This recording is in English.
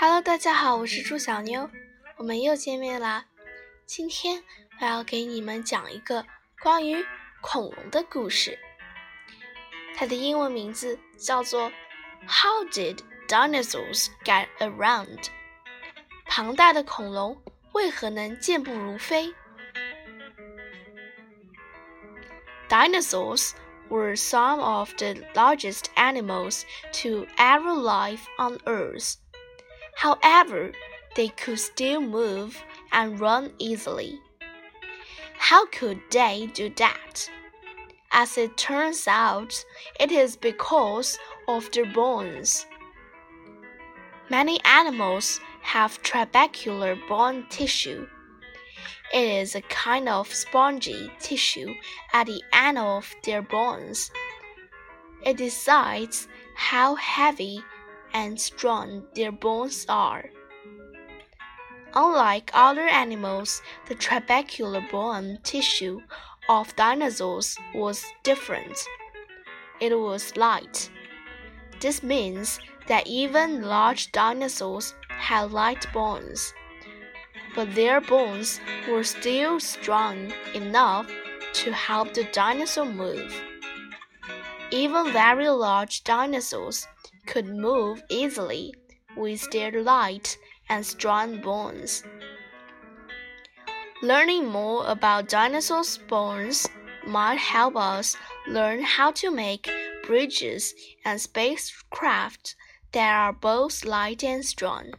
Hello，大家好，我是猪小妞，我们又见面啦。今天我要给你们讲一个关于恐龙的故事，它的英文名字叫做《How Did Dinosaurs Get Around》？庞大的恐龙为何能健步如飞？Dinosaurs were some of the largest animals to ever live on Earth. However, they could still move and run easily. How could they do that? As it turns out, it is because of their bones. Many animals have trabecular bone tissue. It is a kind of spongy tissue at the end of their bones. It decides how heavy and strong their bones are. Unlike other animals, the trabecular bone tissue of dinosaurs was different. It was light. This means that even large dinosaurs had light bones, but their bones were still strong enough to help the dinosaur move. Even very large dinosaurs could move easily with their light and strong bones. Learning more about dinosaurs' bones might help us learn how to make bridges and spacecraft that are both light and strong.